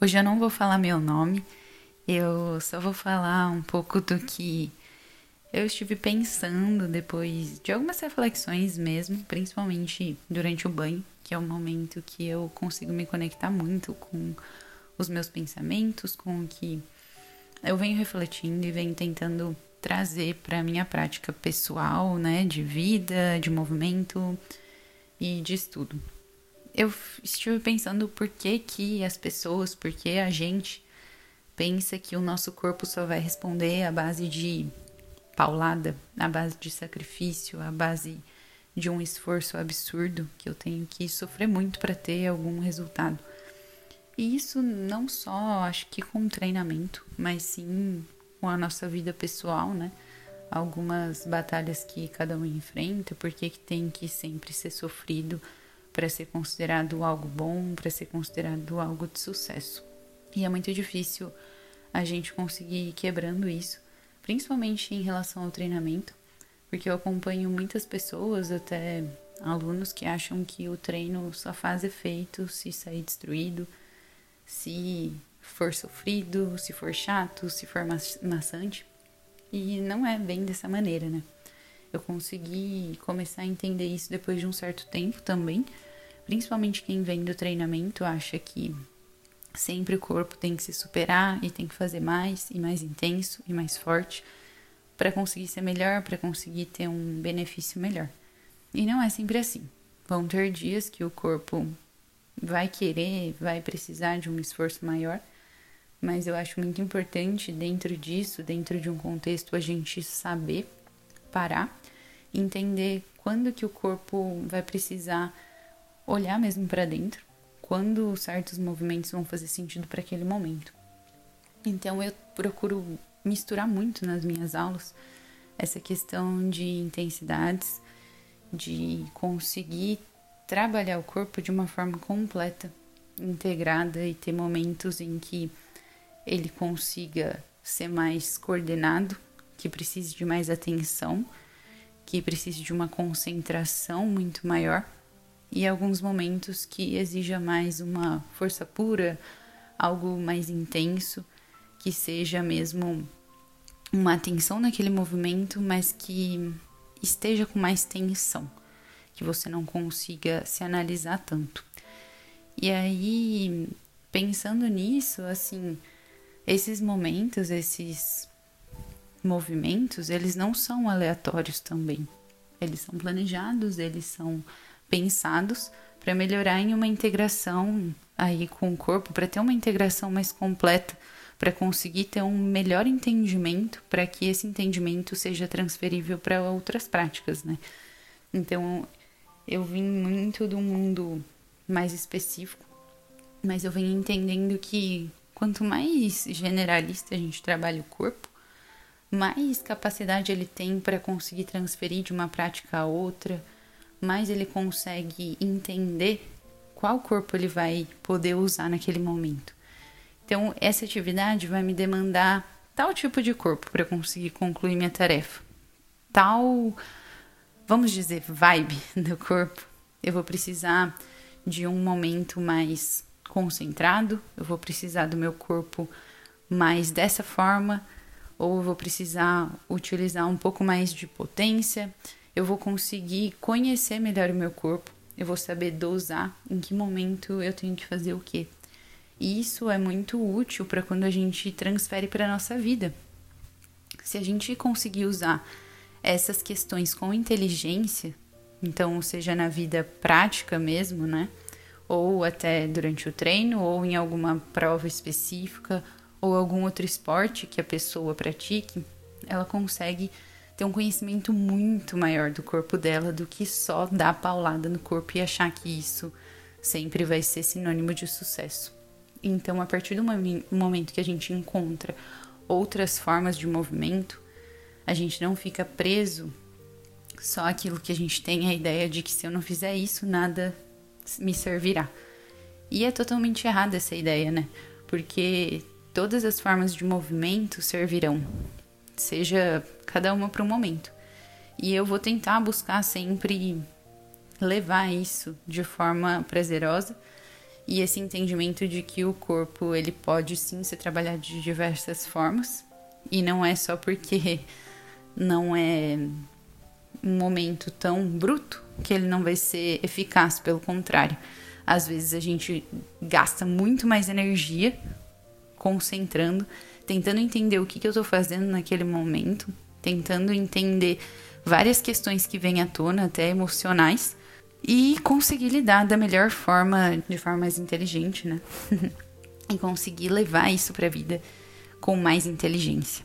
Hoje eu não vou falar meu nome, eu só vou falar um pouco do que eu estive pensando depois de algumas reflexões mesmo, principalmente durante o banho, que é o momento que eu consigo me conectar muito com os meus pensamentos, com o que eu venho refletindo e venho tentando trazer para minha prática pessoal, né, de vida, de movimento e de estudo eu estive pensando por que, que as pessoas, por que a gente pensa que o nosso corpo só vai responder à base de paulada, à base de sacrifício, à base de um esforço absurdo que eu tenho que sofrer muito para ter algum resultado. E isso não só, acho que com treinamento, mas sim com a nossa vida pessoal, né? Algumas batalhas que cada um enfrenta, porque que tem que sempre ser sofrido para ser considerado algo bom, para ser considerado algo de sucesso. E é muito difícil a gente conseguir ir quebrando isso, principalmente em relação ao treinamento, porque eu acompanho muitas pessoas, até alunos, que acham que o treino só faz efeito se sair destruído, se for sofrido, se for chato, se for maçante. E não é bem dessa maneira, né? Eu consegui começar a entender isso depois de um certo tempo também, principalmente quem vem do treinamento acha que sempre o corpo tem que se superar e tem que fazer mais e mais intenso e mais forte para conseguir ser melhor, para conseguir ter um benefício melhor. E não é sempre assim. Vão ter dias que o corpo vai querer, vai precisar de um esforço maior, mas eu acho muito importante dentro disso, dentro de um contexto, a gente saber parar, entender quando que o corpo vai precisar olhar mesmo para dentro quando certos movimentos vão fazer sentido para aquele momento. Então eu procuro misturar muito nas minhas aulas essa questão de intensidades, de conseguir trabalhar o corpo de uma forma completa, integrada e ter momentos em que ele consiga ser mais coordenado, que precise de mais atenção, que precise de uma concentração muito maior e alguns momentos que exija mais uma força pura, algo mais intenso, que seja mesmo uma atenção naquele movimento, mas que esteja com mais tensão, que você não consiga se analisar tanto. E aí, pensando nisso, assim, esses momentos, esses movimentos, eles não são aleatórios também. Eles são planejados, eles são pensados para melhorar em uma integração aí com o corpo, para ter uma integração mais completa, para conseguir ter um melhor entendimento, para que esse entendimento seja transferível para outras práticas, né? Então, eu vim muito do mundo mais específico, mas eu venho entendendo que quanto mais generalista a gente trabalha o corpo, mais capacidade ele tem para conseguir transferir de uma prática a outra, mais ele consegue entender qual corpo ele vai poder usar naquele momento. Então, essa atividade vai me demandar tal tipo de corpo para conseguir concluir minha tarefa. Tal, vamos dizer, vibe do corpo. Eu vou precisar de um momento mais concentrado, eu vou precisar do meu corpo mais dessa forma, ou eu vou precisar utilizar um pouco mais de potência, eu vou conseguir conhecer melhor o meu corpo, eu vou saber dosar em que momento eu tenho que fazer o quê. E isso é muito útil para quando a gente transfere para a nossa vida. Se a gente conseguir usar essas questões com inteligência, então, seja na vida prática mesmo, né? Ou até durante o treino, ou em alguma prova específica, ou algum outro esporte que a pessoa pratique, ela consegue ter um conhecimento muito maior do corpo dela do que só dar paulada no corpo e achar que isso sempre vai ser sinônimo de sucesso. Então, a partir do momento que a gente encontra outras formas de movimento, a gente não fica preso só aquilo que a gente tem a ideia de que se eu não fizer isso, nada me servirá. E é totalmente errada essa ideia, né? Porque todas as formas de movimento servirão seja cada uma para um momento. E eu vou tentar buscar sempre levar isso de forma prazerosa e esse entendimento de que o corpo ele pode sim ser trabalhado de diversas formas e não é só porque não é um momento tão bruto que ele não vai ser eficaz, pelo contrário. Às vezes a gente gasta muito mais energia concentrando, tentando entender o que, que eu estou fazendo naquele momento, tentando entender várias questões que vêm à tona, até emocionais, e conseguir lidar da melhor forma, de forma mais inteligente, né? e conseguir levar isso para a vida com mais inteligência.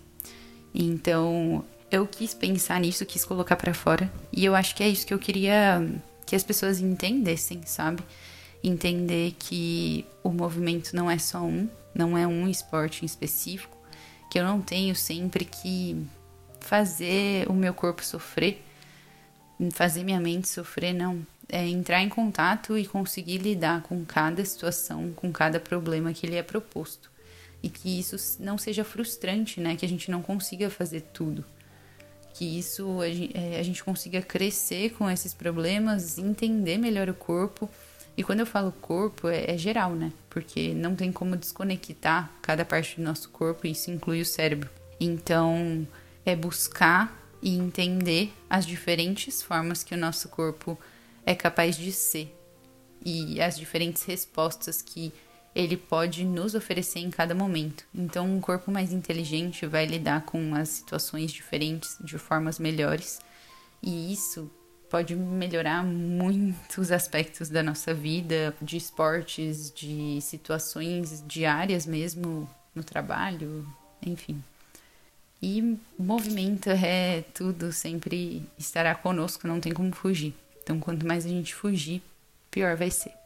Então, eu quis pensar nisso, quis colocar para fora, e eu acho que é isso que eu queria que as pessoas entendessem, sabe? Entender que o movimento não é só um, não é um esporte em específico, que eu não tenho sempre que fazer o meu corpo sofrer, fazer minha mente sofrer, não é entrar em contato e conseguir lidar com cada situação, com cada problema que lhe é proposto. E que isso não seja frustrante, né? Que a gente não consiga fazer tudo. Que isso a gente, é, a gente consiga crescer com esses problemas, entender melhor o corpo. E quando eu falo corpo, é, é geral, né? Porque não tem como desconectar cada parte do nosso corpo, e isso inclui o cérebro. Então, é buscar e entender as diferentes formas que o nosso corpo é capaz de ser e as diferentes respostas que ele pode nos oferecer em cada momento. Então, um corpo mais inteligente vai lidar com as situações diferentes de formas melhores, e isso pode melhorar muitos aspectos da nossa vida, de esportes, de situações diárias mesmo no trabalho, enfim. E movimento é tudo, sempre estará conosco, não tem como fugir. Então, quanto mais a gente fugir, pior vai ser.